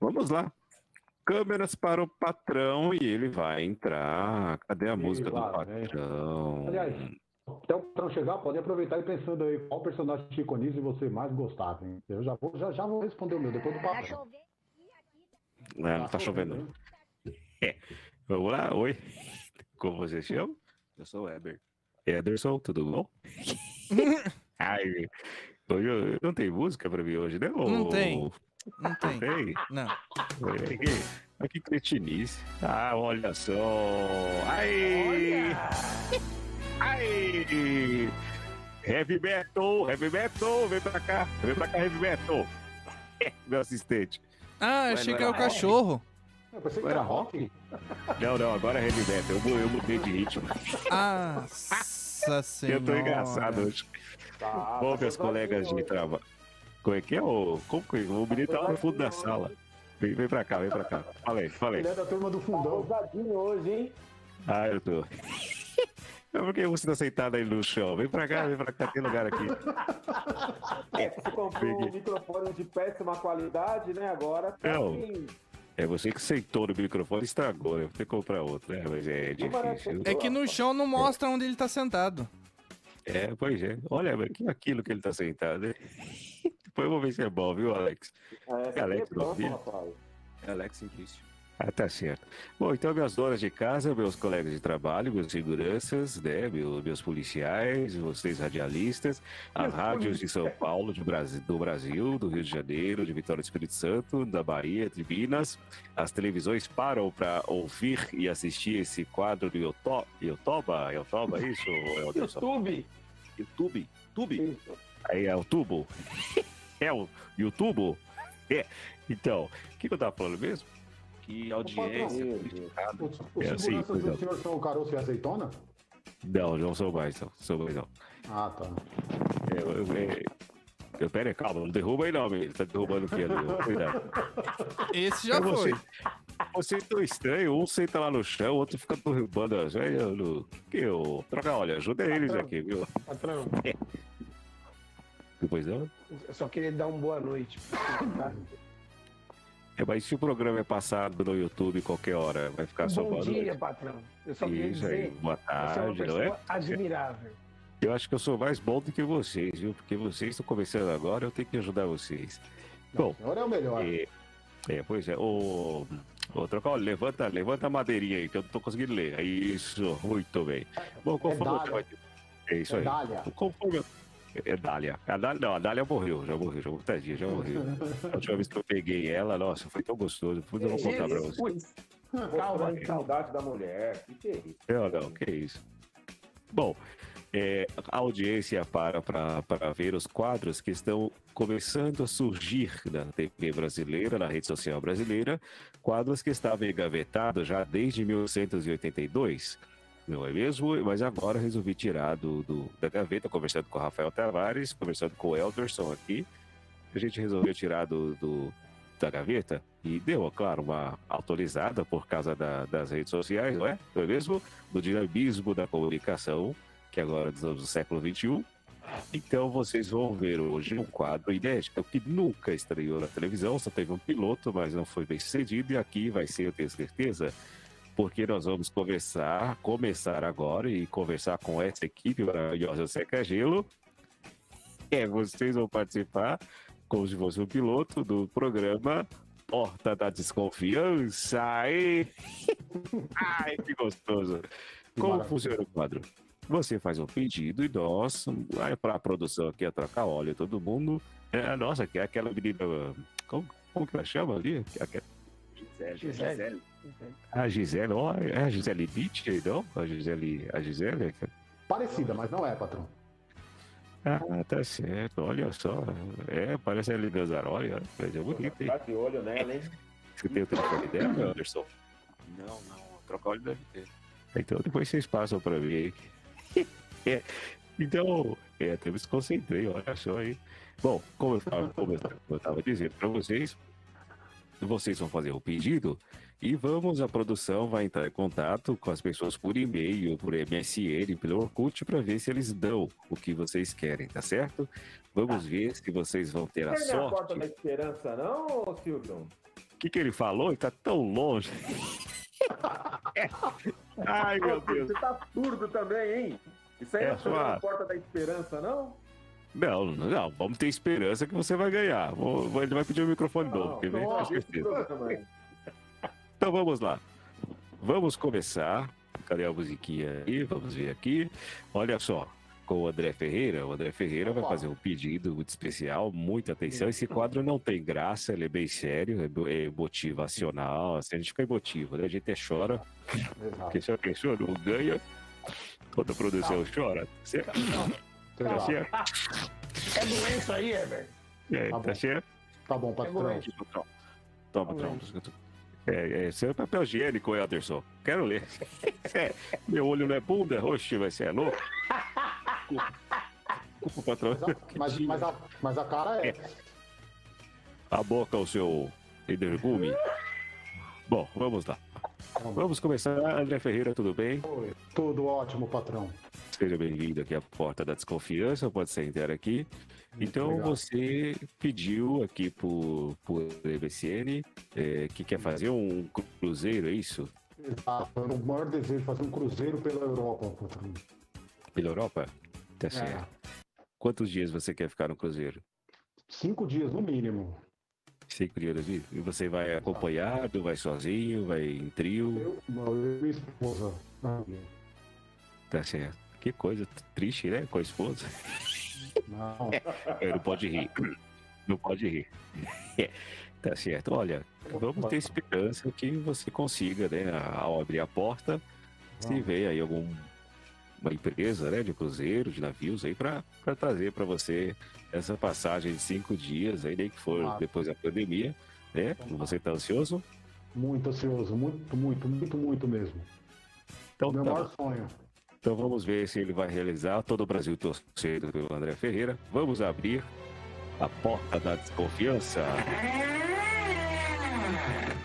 Vamos lá. Câmeras para o patrão e ele vai entrar. Cadê a Ih, música do lá vem. patrão? Aliás, até o patrão chegar, pode aproveitar e pensando aí qual personagem Chico Anísio você mais gostava, hein? Eu já vou, já, já vou responder o meu depois do patrão. Não, não tá chovendo. É. Vamos lá, oi. Como você chama? Eu sou o Eber. Ederson, tudo bom? Ai, hoje eu- não tem música pra mim hoje, né? Não tem. Não tem. tem? Não. Que, olha que cretinice. Ah, olha só. Ai! Ai! Heavy Metal! Heavy Metal! Vem pra cá! Vem pra cá, Heavy Metal! Meu assistente. Ah, achei que era o cachorro. Eu pensei que Era rock. Não, não, agora é Heavy Metal. Eu, eu mudei de ritmo. Ah, Nossa senhora. Eu tô engraçado hoje. Tá, Bom, tá meus colegas de trabalho. Como é que é? O, como que o menino tá lá no fundo da sala. Vem, vem pra cá, vem pra cá. Falei, falei. Ele é da turma do fundão. Ousadinho hoje, hein? Ah, eu tô. É porque você tá sentado aí no chão. Vem pra cá, vem pra cá, tem lugar aqui. É, você comprou um microfone de péssima qualidade, né? Agora tá Não. assim, É você que sentou no microfone e estragou, né? Vou ter que comprar outro, né? Mas é difícil. É que no chão não mostra onde ele tá sentado. É, pois é. Olha, mas que aquilo que ele tá sentado, né? Depois eu vou ver se é bom, viu, Alex? é, essa Alex, é bom, não vi. rapaz. É Alex Indício. Ah, tá certo. Bom, então minhas donas de casa, meus colegas de trabalho, meus seguranças, né, meu- meus policiais, vocês radialistas, as rádios de São Paulo, de Brasi- do Brasil, do Rio de Janeiro, de Vitória do Espírito Santo, da Bahia, de Minas, as televisões param para ouvir e assistir esse quadro do Yoto- Yotoba, Yotoba, é isso? YouTube. YouTube, YouTube. Aí é o tubo. É o YouTube? É. Então, o que, que eu tava falando mesmo? Que audiência. Meu qualificada. Os, os É, sim, seguranças pois do não. senhor são o caroço e a azeitona? Não, não sou mais, não. Sou mais não. Ah, tá. É, eu, eu, eu, pera aí, calma, não derruba aí não, ele tá derrubando o que ali? ó, Cuidado. Esse já É você. foi. Vocês estão estranhos, um senta lá no chão, o outro fica derrubando as velhas. no- Que eu. Troca, olha, ajuda eles aqui, viu? Patrão, Depois não. eu só queria dar uma boa noite. É, mas se o programa é passado no YouTube qualquer hora, vai ficar só Bom boa dia, noite. patrão. Eu só queria Isso aí, dizer, boa é tarde, não é? admirável. Eu acho que eu sou mais bom do que vocês, viu? Porque vocês estão começando agora, eu tenho que ajudar vocês. Bom, O senhor é o melhor. é, é, pois é. Ô, ô Trocol, levanta, levanta a madeirinha aí, que eu não tô conseguindo ler. Isso, muito bem. Bom, conforme Dália. você vai... É isso É aí. Dália. Conforme... É Dália. A Dália. Não, a Dália morreu, já morreu, já morreu, tadinha, já morreu. A última vez que eu peguei ela, nossa, foi tão gostoso. Depois eu vou contar pra você. Calma. saudade da mulher. Que que é isso? Não, não, que isso. Bom, é, a audiência para para ver os quadros que estão começando a surgir na TV brasileira, na rede social brasileira, quadros que estavam engavetados já desde 1982. Não é mesmo? Mas agora resolvi tirar do, do- da gaveta, conversando com o Rafael Tavares, conversando com o Elderson aqui. A gente resolveu tirar do, do- da gaveta e deu, claro, uma autorizada por causa da- das redes sociais, não é? Não é mesmo? Do dinamismo da comunicação, que agora estamos no século XXI. Então vocês vão ver hoje um quadro inédito que nunca estreou na televisão, só teve um piloto, mas não foi bem sucedido, e aqui vai ser, eu tenho certeza, porque nós vamos conversar, começar agora e conversar com essa equipe maravilhosa Seca Gelo. É, vocês vão participar como se fosse um piloto do programa Porta da Desconfiança. Ai, Ai que gostoso. Como maravilha. funciona o quadro? Você faz um pedido e nós, vai para a produção aqui, a trocar óleo, todo mundo. É, nossa, que é aquela menina. Como, como que ela chama ali? Aquela- Gisele. a Gisele, ó, é a Gisele Beach, não? A Gisele, a Gisele? Parecida, mas não é, patrão. Ah, tá certo, olha só. É, parece a Elia Gazzaroli, ó, mas é bonita, hein? Tá de olho nela, hein? Você tem o telefone dela, Anderson? Não, não. Trocar óleo deve ter. Então depois vocês passam pra mim aí. É, então, é, até me desconcentrei, olha só aí. Bom, como eu tava, como eu tava- eu tava dizendo pra vocês, vocês vão fazer o pedido e vamos, a produção vai entrar em contato com as pessoas por e-mail, por MSN, pelo Orkut, para ver se eles dão o que vocês querem, tá certo? Vamos ver se vocês vão ter a Perde a porta sorte. da esperança, não, Silvio? O que, que ele falou? Ele tá tão longe. Ai, meu Deus. Você tá surdo também, hein? Isso aí É não é sua- a porta da esperança, não? Não, não, vamos ter esperança que você vai ganhar. Vou- ele vai pedir o microfone novo, Não, ver? Com certeza. Então vamos lá. Vamos começar. Cadê a musiquinha aí? Vamos ver aqui. Olha só, com o André Ferreira. O André Ferreira vai Opa. fazer um pedido muito especial. Muita atenção. Esse quadro não tem graça, ele é bem sério, é é motivacional. Assim, a gente fica emotivo, né? A gente até chora. Exato. Porque se a pessoa não ganha, quando a produção chora, você tá Exato. certo? É doença aí, Heber. É, Tá tá bom. certo? Tá bom, patrão. doente. Aqui, patrão. Toma, patrão. É, é, seu papel higiênico, Anderson. Quero ler. É, meu olho não é bunda? Oxe, vai ser louco. Desculpa, patrão. Mas, a- mas, mas, a, mas a cara é. A boca, o seu energume. Bom, vamos lá. Vamos começar. André Ferreira, tudo bem? Oi. Tudo ótimo, patrão. Seja bem-vindo aqui à Porta da Desconfiança. Pode sentar aqui. Então, obrigado. você pediu aqui por, por EBCN é, que quer fazer um cruzeiro, é isso? Exato. Eu o maior desejo de fazer um cruzeiro pela Europa. Pela Europa? É. Tá certo. Quantos dias você quer ficar no cruzeiro? Cinco dias no mínimo. Cinco dias E você vai acompanhado, vai sozinho, vai em trio? Eu, não, eu e minha esposa. Tá certo. Que coisa triste, né? Com a esposa. Não. É, não pode rir. Não pode rir. Tá certo. Olha, vamos ter esperança que você consiga, né? Ao abrir a porta, se vê aí alguma empresa, né? De cruzeiro, de navios aí para trazer para você essa passagem de cinco dias aí, nem que for Ah. depois da pandemia, né? Você tá ansioso? Muito ansioso, muito, muito, muito, muito mesmo. Então, Meu tá maior sonho. Então vamos ver se ele vai realizar. Todo o Brasil torcendo pelo André Ferreira. Vamos abrir a porta da desconfiança.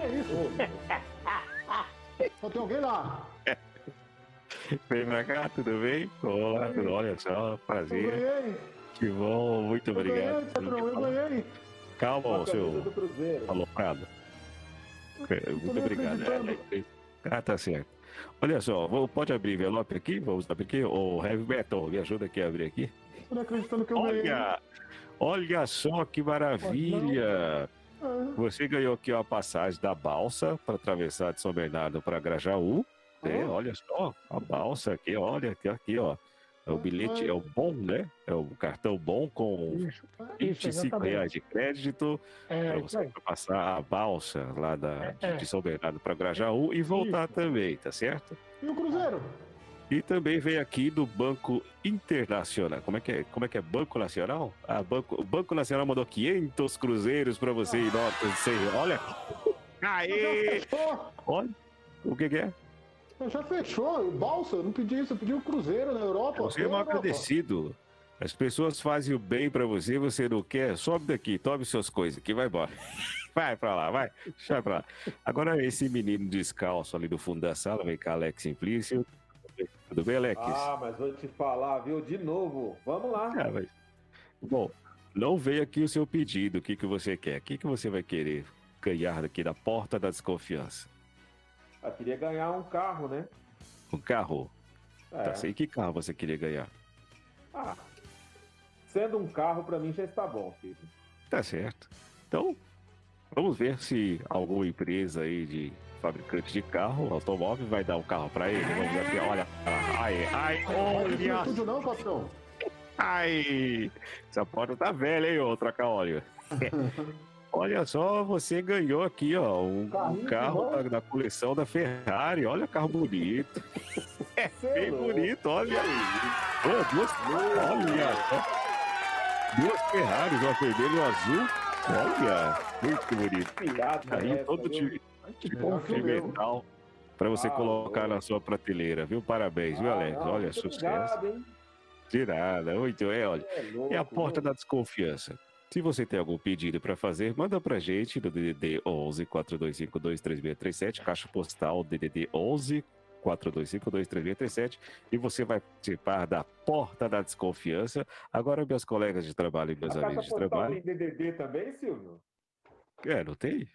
É isso. Só tem alguém lá. Vem pra cá, tudo bem? Olá, tudo, olha só, Eu prazer. ganhei. Que bom, muito Eu obrigado. ganhei, patrão. Eu ganhei. Calma, seu do Cruzeiro. aloprado. É, Muito obrigado. É, Ah, tá certo. Olha só, vou- pode abrir envelope aqui? Vamos abrir aqui. Ô, Heavy Metal, me ajuda aqui a abrir aqui. Tô nem acreditando que eu ganhei. Olha, olha só que maravilha. Ah, Você ganhou aqui uma passagem da balsa para atravessar de São Bernardo para Grajaú. É, Ah. olha só, a balsa aqui, olha aqui, aqui, ó. É o bilhete, é o bom, né? É o cartão bom com Isso, isso, 25 exatamente. reais de crédito É, para você aí. passar a balsa lá da, de, É. de São Bernardo para Grajaú e voltar Isso. também, tá certo? E o Cruzeiro? E também vem aqui do Banco Internacional. Como é que é? Como é que é? Banco Nacional? Ah, Banco, o Banco Nacional mandou 500 cruzeiros para você em notas de 100. Olha! Aê! Fechou. Olha! O que, que é? Já fechou. Balsa, eu não pedi isso. Eu pedi o Cruzeiro na Europa. Você é mal agradecido. As pessoas fazem o bem para você, você não quer? Sobe daqui, tome suas coisas aqui, vai embora. Vai pra lá, vai. Vai pra lá. Agora, esse menino descalço ali do fundo da sala, vem cá, Alex Simplício. Tudo bem, Alex? Ah, mas vou te falar, viu? De novo. Vamos lá. Ah, mas- Bom, não veio aqui o seu pedido, o que, que você quer? O que, que você vai querer ganhar daqui da porta da desconfiança? Eu queria ganhar um carro, né? Um carro? É. Tá, sei que carro você queria ganhar. Ah, sendo um carro, pra mim já está bom, filho. Tá certo. Então, vamos ver se alguma empresa aí de fabricante de carro, automóvel, vai dar um carro pra ele. Vamos ver aqui, olha. Ai, ai, Não olha, estúdio não, patrão. ai. Essa porta tá velha, hein, ô, trocar óleo. Olha só, você ganhou aqui, ó, um, um carro da, da coleção da Ferrari. Olha, carro bonito. É bem bonito, olha aí. Ô, duas, olha só. Duas Ferraris, uma vermelha e uma azul. Olha, muito bonito. Carrinho essa, todo viu? de, de, o metal para você Ah, colocar na sua prateleira, viu? Parabéns, viu, Ah, Alex? não, olha, sucesso. obrigado, hein? De nada, muito é, olha. É louco, É a porta viu? da desconfiança. Se você tem algum pedido para fazer, manda pra gente no DDD 11 4252 3637, caixa postal DDD 11 4252 3637 e você vai participar da porta da desconfiança. Agora, meus colegas de trabalho e meus A caixa amigos de trabalho. tem DDD também, Silvio? É, não tem?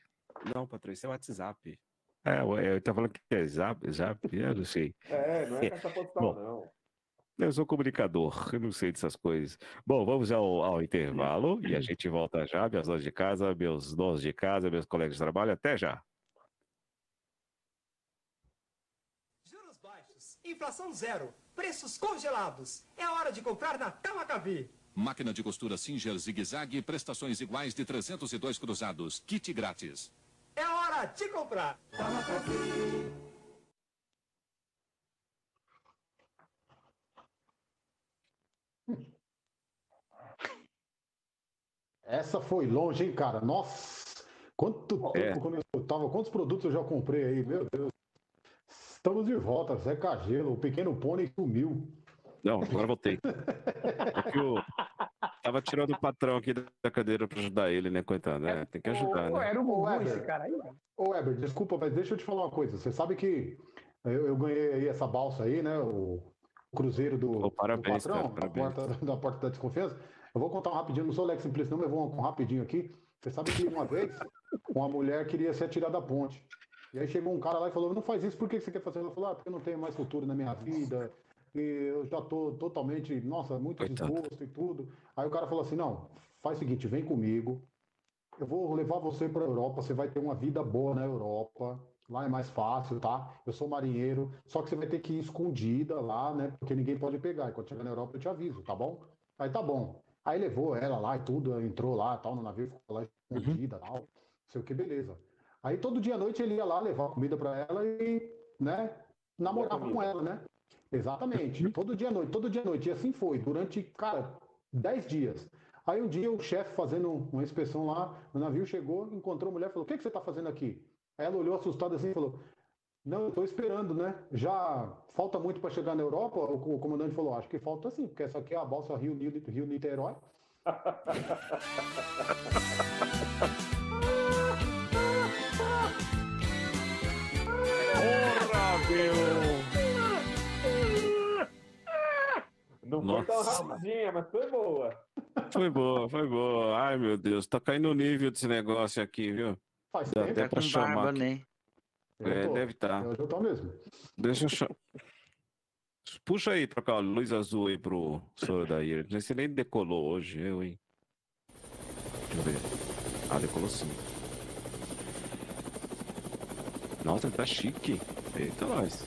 Não, patrão, isso é WhatsApp. É, ué, eu tava falando que é Zap, Zap, eu não sei. É, não é caixa postal, Bom. não. Eu sou comunicador, eu não sei dessas coisas. Bom, vamos ao, ao intervalo e a gente volta já, minhas donas de casa, meus donos de casa, meus colegas de trabalho, até já. Juros baixos, inflação zero, preços congelados. É hora de comprar na Tamacavi. Máquina de costura Singer Zig Zag, prestações iguais de 302 cruzados. Kit grátis. É hora de comprar. Essa foi longe, hein, cara? Nossa! Quanto É. tempo quando eu tava, quantos produtos eu já comprei aí, meu Deus. Estamos de volta, Zé Cagelo, o pequeno pônei sumiu. Não, agora voltei. É que eu tava tirando o patrão aqui da cadeira pra ajudar ele, né, coitado? né? Tem que ajudar, né? era um Weber. esse cara aí. Ô, Weber, desculpa, mas deixa eu te falar uma coisa. Você sabe que eu, eu ganhei aí essa balsa aí, né? O, cruzeiro do, Ô, parabéns, do patrão, cara, da, parabéns. porta, da porta da desconfiança. Eu vou contar um rapidinho, não sou Lex Simplício, não, mas vou um rapidinho aqui. Você sabe que uma vez uma mulher queria se atirar da ponte. E aí chegou um cara lá e falou: Não faz isso, por que você quer fazer? Ela falou: Ah, porque eu não tenho mais futuro na minha vida. E eu já tô totalmente, nossa, muito Coitado. desgosto e tudo. Aí o cara falou assim: Não, faz o seguinte, vem comigo. Eu vou levar você para a Europa, você vai ter uma vida boa na Europa. Lá é mais fácil, tá? Eu sou marinheiro, só que você vai ter que ir escondida lá, né? Porque ninguém pode pegar. E quando chegar na Europa eu te aviso, tá bom? Aí tá bom. Aí levou ela lá e tudo, entrou lá, tal, no navio, ficou lá escondida, tal, não sei o que, beleza. Aí todo dia à noite ele ia lá levar comida para ela e, né, namorar com ela, né? Exatamente. Todo dia à noite, todo dia à noite. E assim foi, durante, cara, 10 dias. Aí um dia o chefe fazendo uma inspeção lá no navio chegou, encontrou a mulher e falou: O que, que você está fazendo aqui? Ela olhou assustada assim e falou: Não, eu estou esperando, né? Já falta muito para chegar na Europa? O, o comandante falou: Acho que falta sim, porque essa aqui é a balsa Rio, Rio, Rio Niterói. Porra, meu! Não foi tão rapidinha, mas foi boa. Foi boa, foi boa. Ai, meu Deus, tá caindo o nível desse negócio aqui, viu? Faz Dá tempo. até pra chamar. barba, aqui. né? Eu É, tô. deve estar. Eu já tô mesmo. Deixa eu chamar. Puxa aí, trocar a luz azul aí pro senhor daí. Você nem decolou hoje, eu, hein? Deixa eu ver. Ah, decolou sim. Nossa, ele tá chique. Eita, nós.